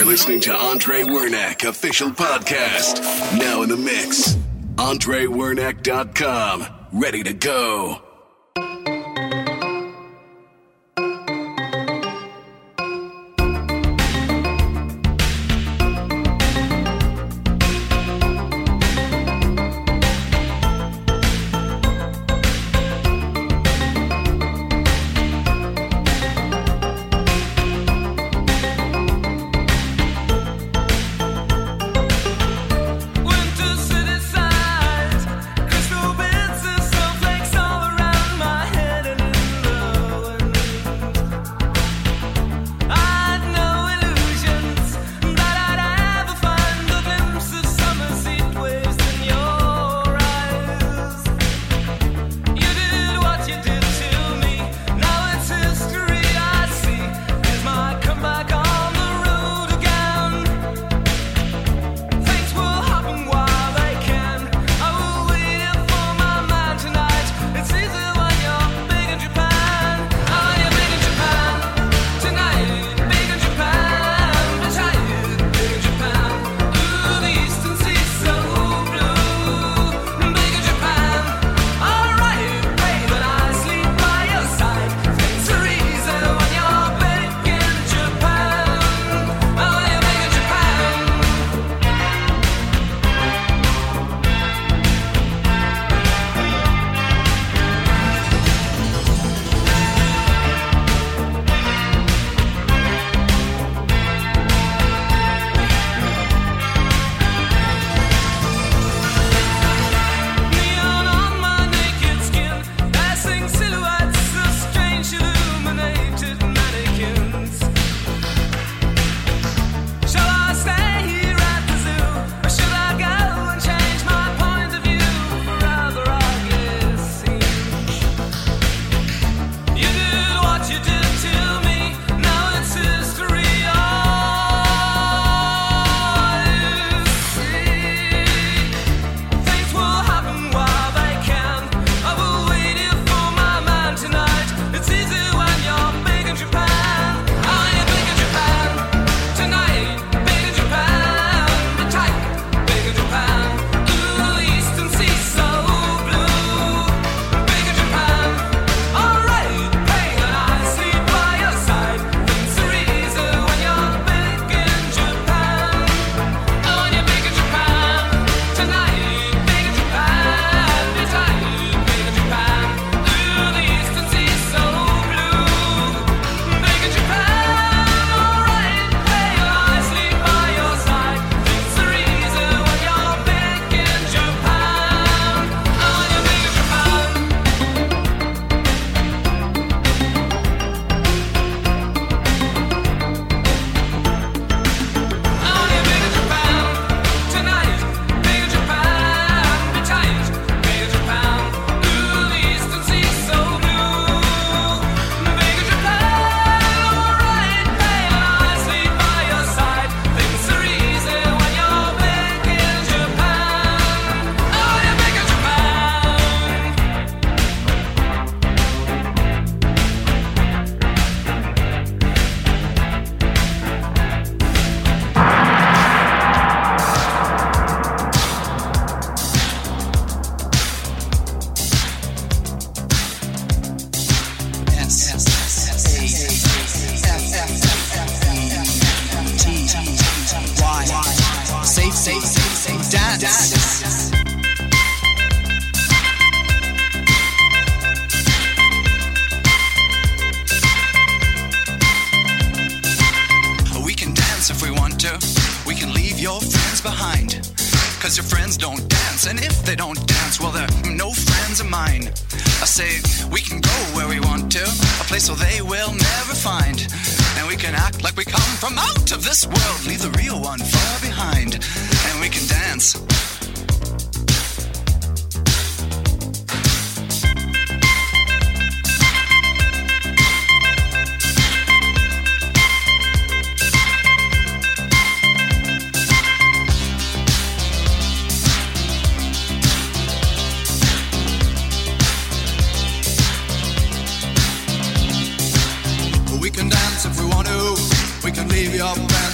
We're listening to Andre Wernack, official podcast. Now in the mix. AndreWernack.com. Ready to go. safe, safe, safe, safe dance. We can dance if we want to. We can leave your friends behind. Cause your friends don't dance, and if they don't dance, well, they're no friends of mine. I say, we can go where we want to, a place where they will never find. And we can act like we come from out of this world, leave the real one far behind. And we can dance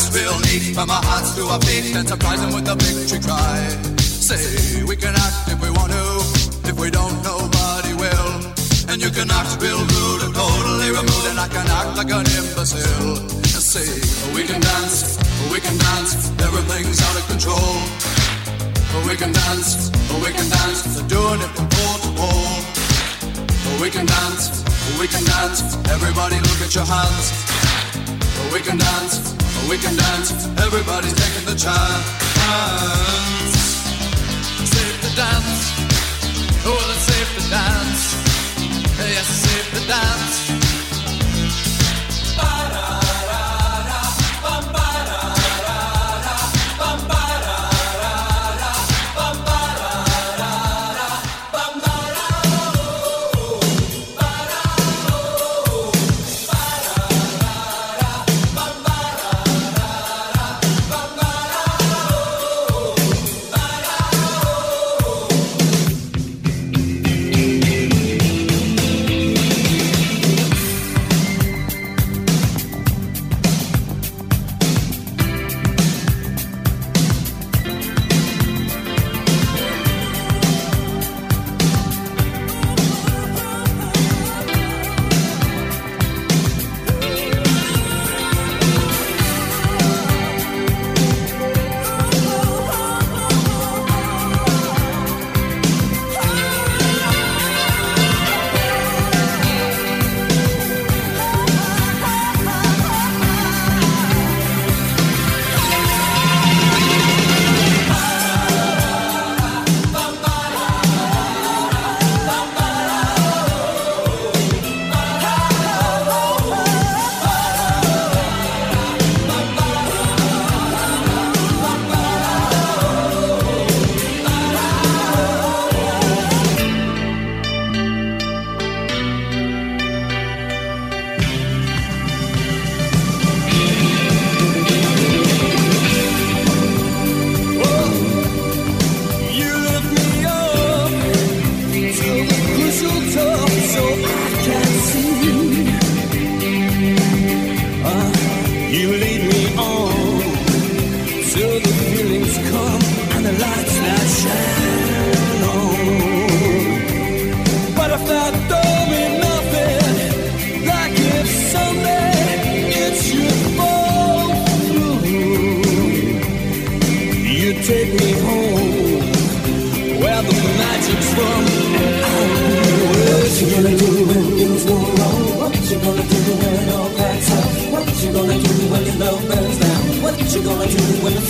Dress real neat from our hearts to our feet and surprise them with a victory cry. Say we can act if we want to. If we don't, nobody will. And you can act real rude and totally removed, and I can act like an imbecile. Say we can dance, we can dance. Everything's out of control. We can dance, we can dance. They're doing it from pole to pole. We can dance, we can dance. Everybody look at your hands. We can dance, we can dance. Everybody's taking the chance. Safe to dance. Oh, it's safe to dance.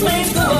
Do flames go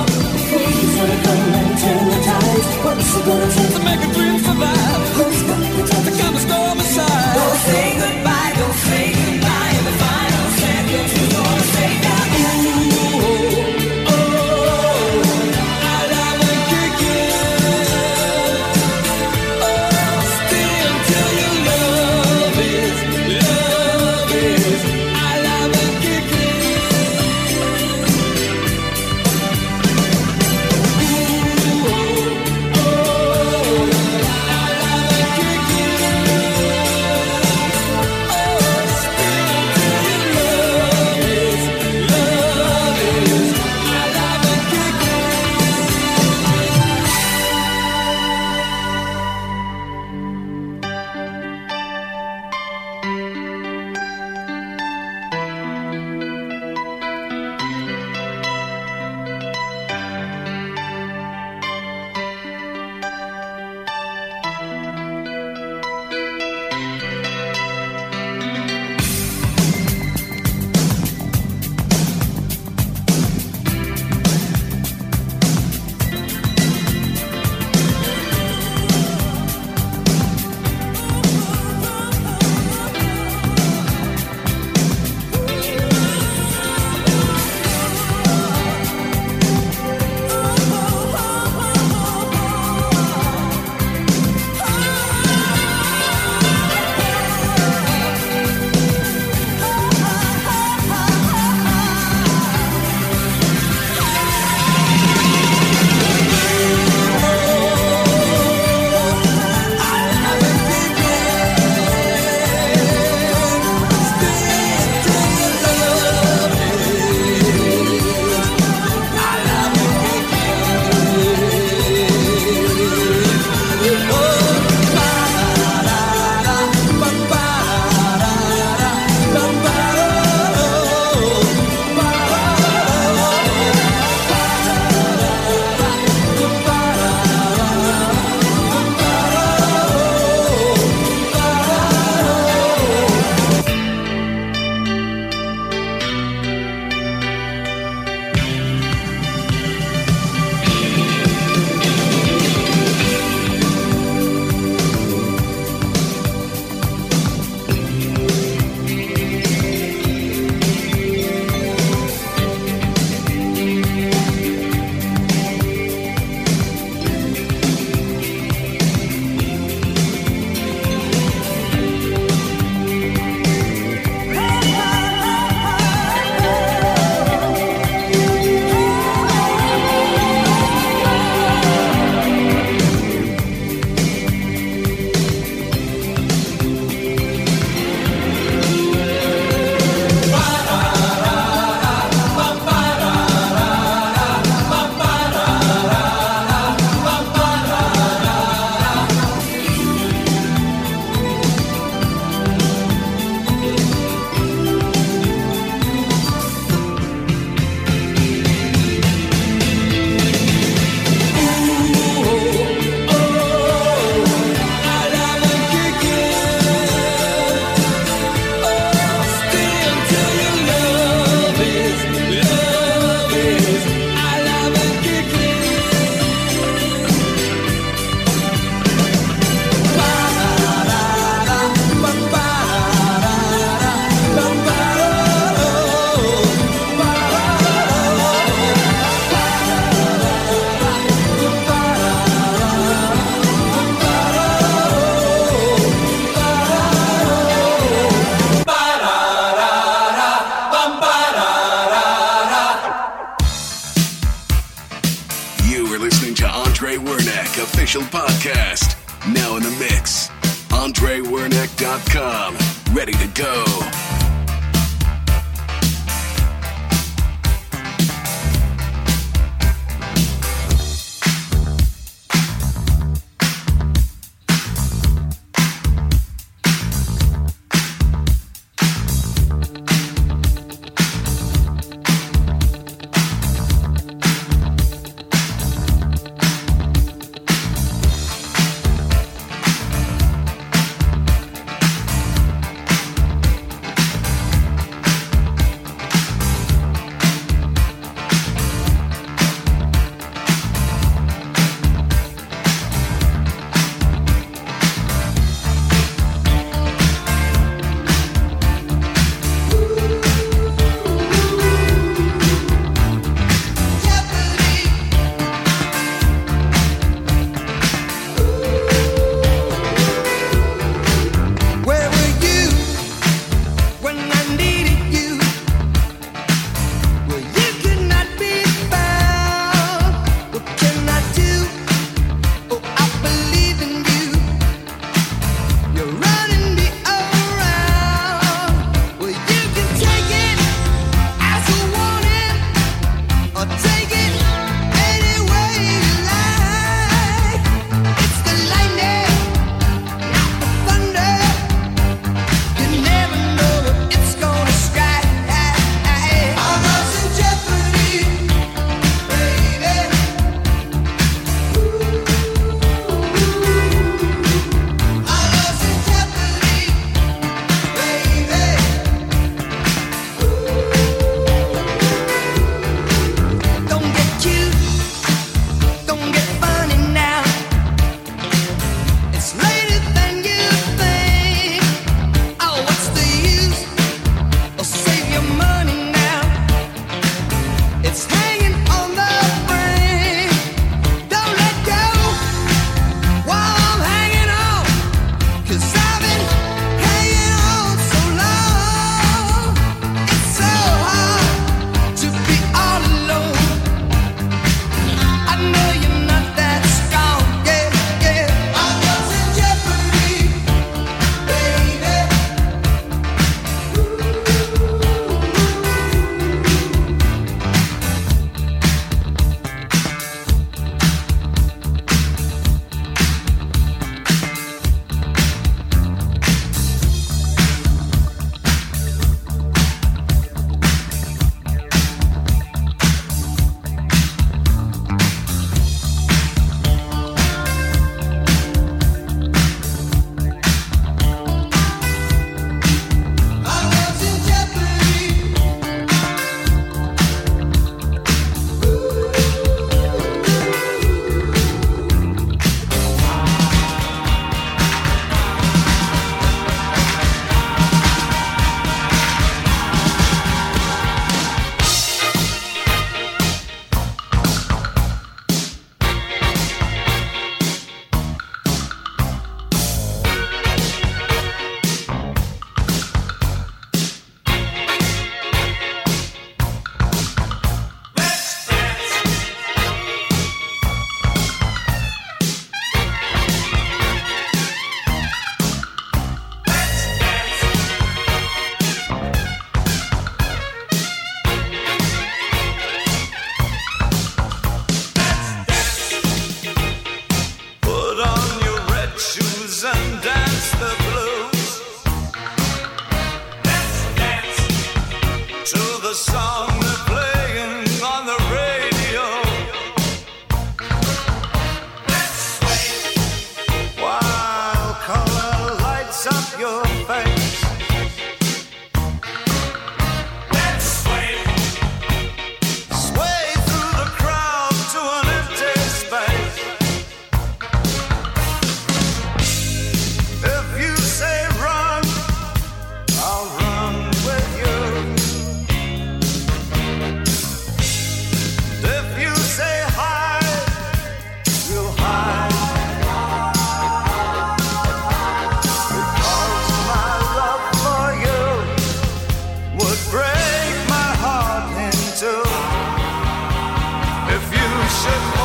should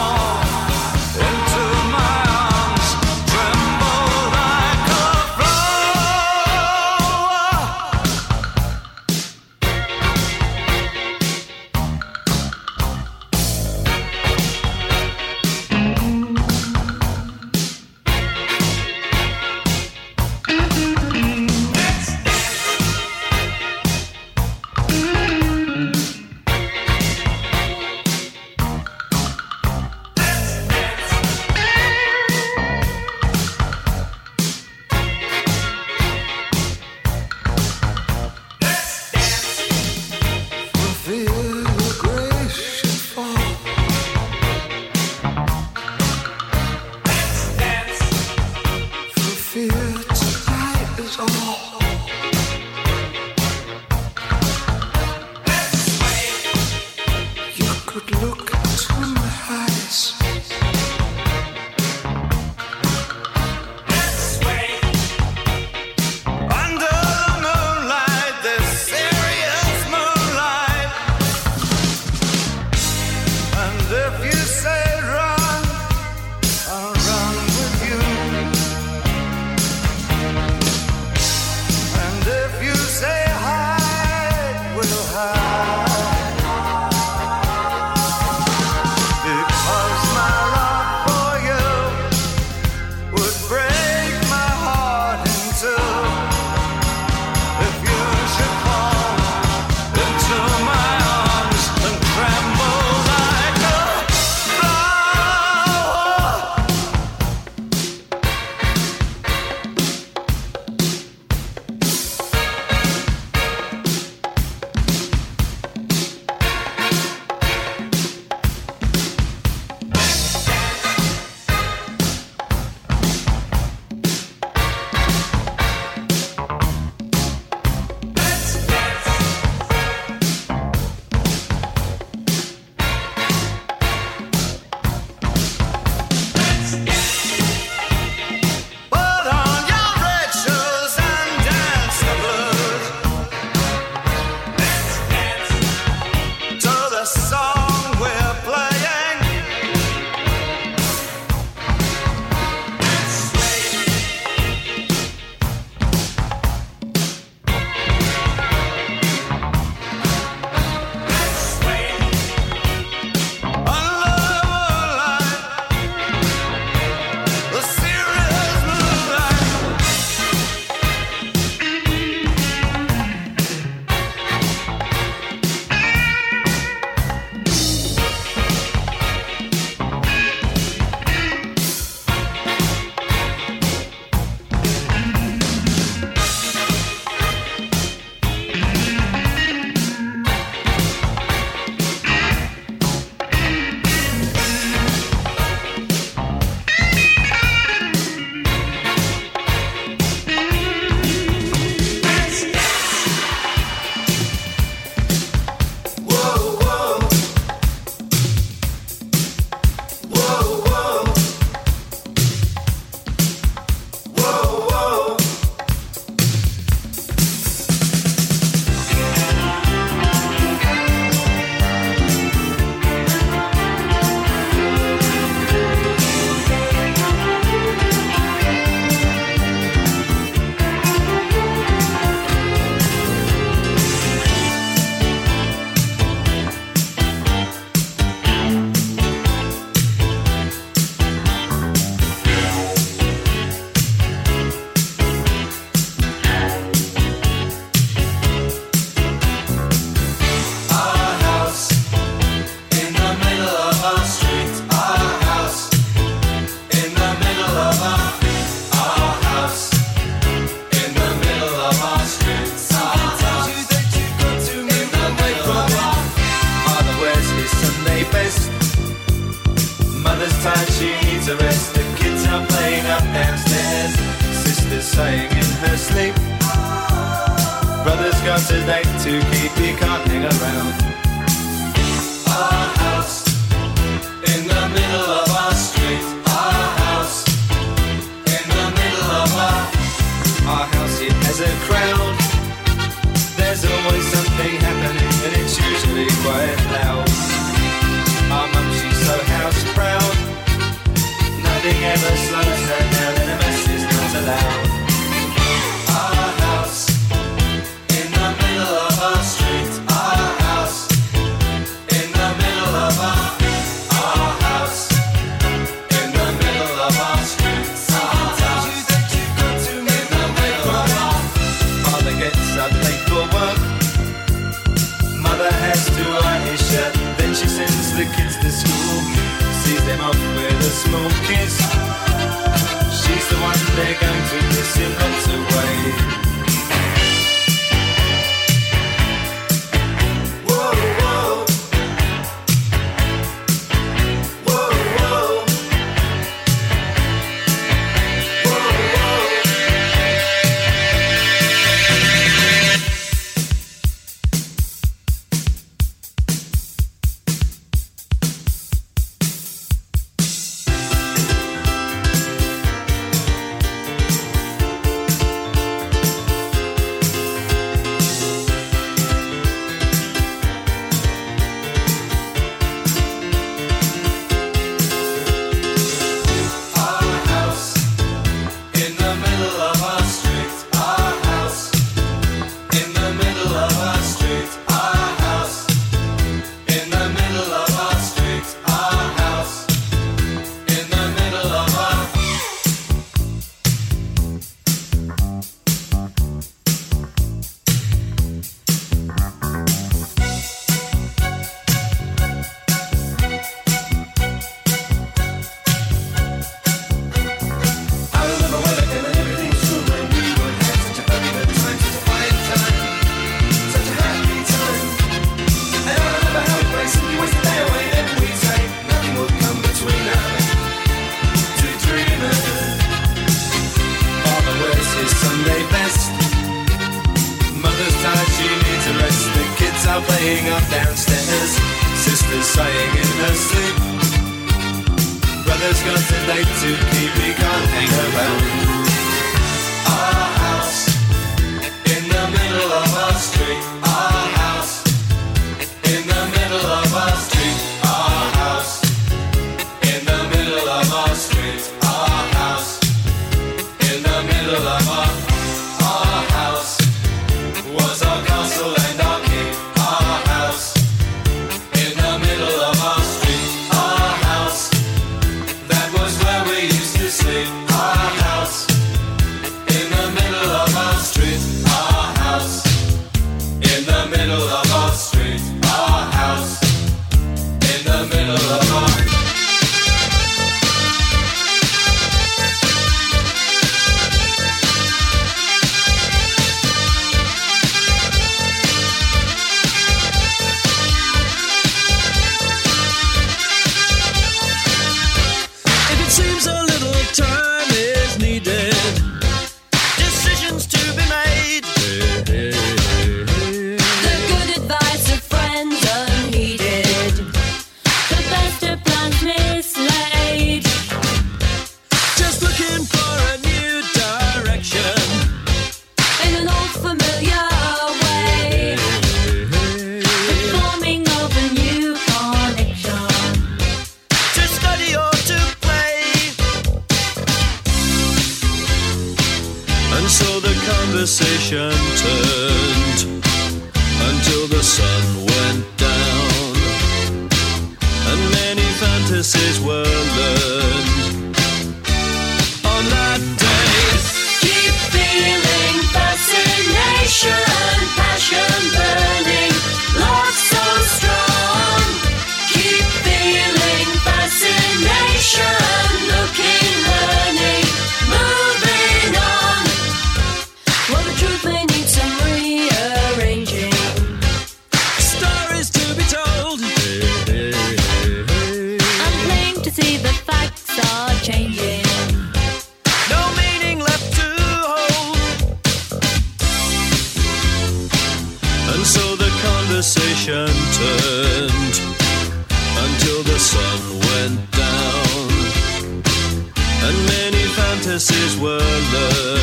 love.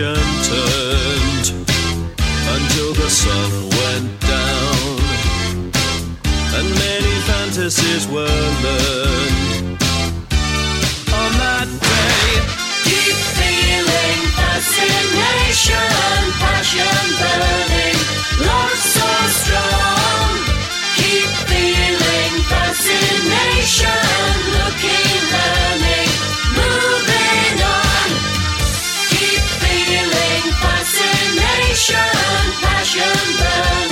nation turned until the sun went down, and many fantasies were learned on that day. Deep feeling, fascination, passion burning, love so strong. Keep feeling fascination, looking. ocean burns.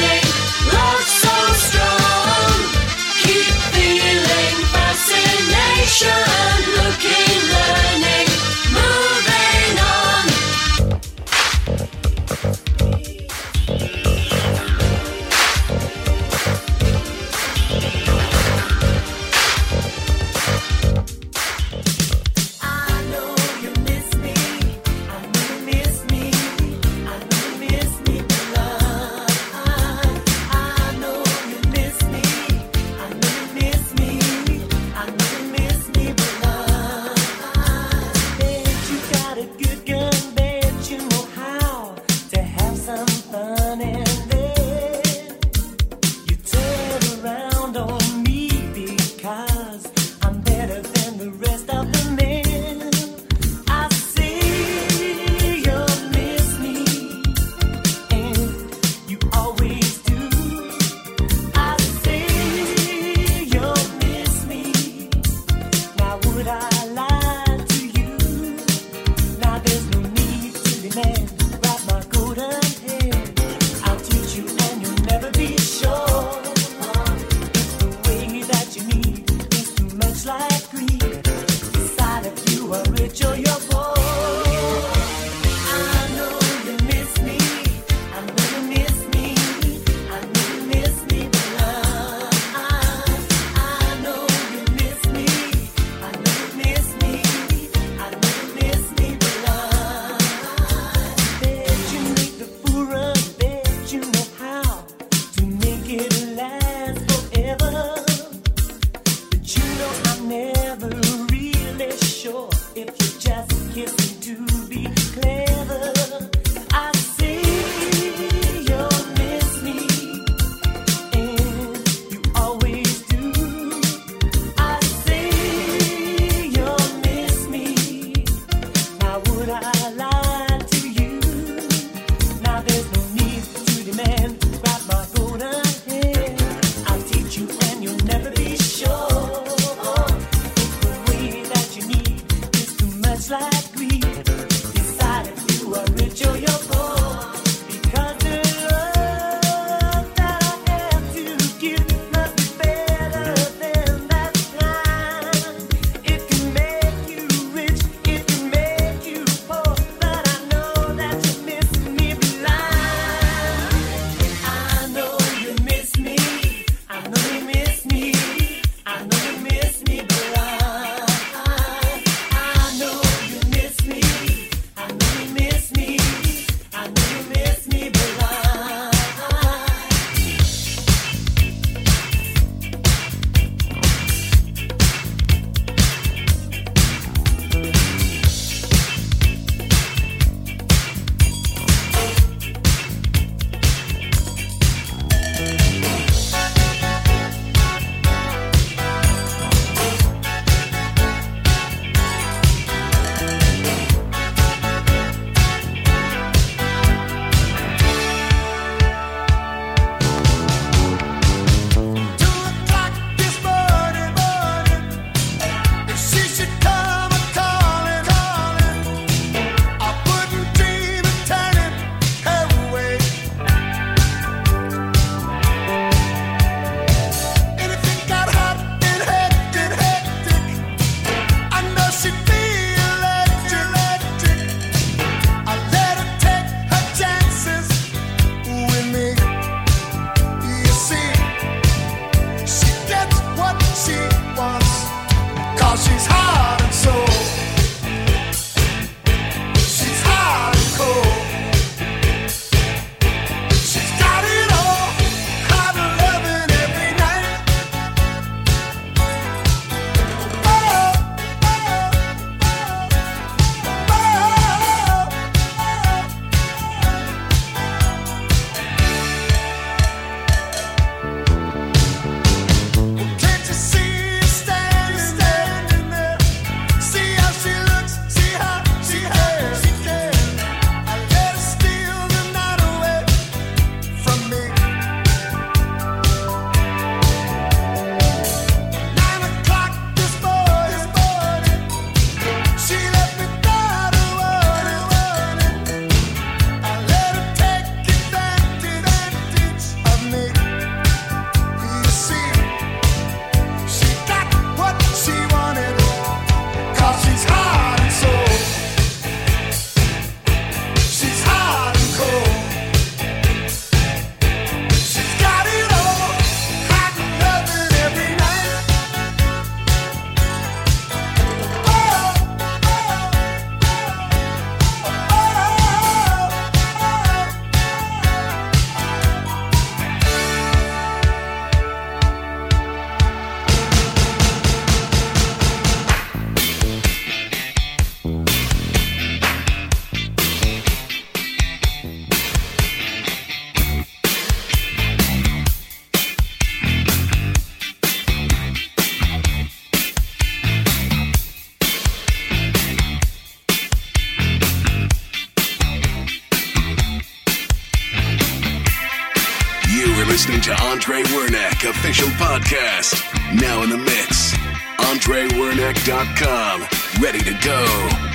Wernick official podcast. Now in the mix. AndreWernick.com. Ready to go.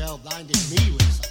Bell blinded me with something.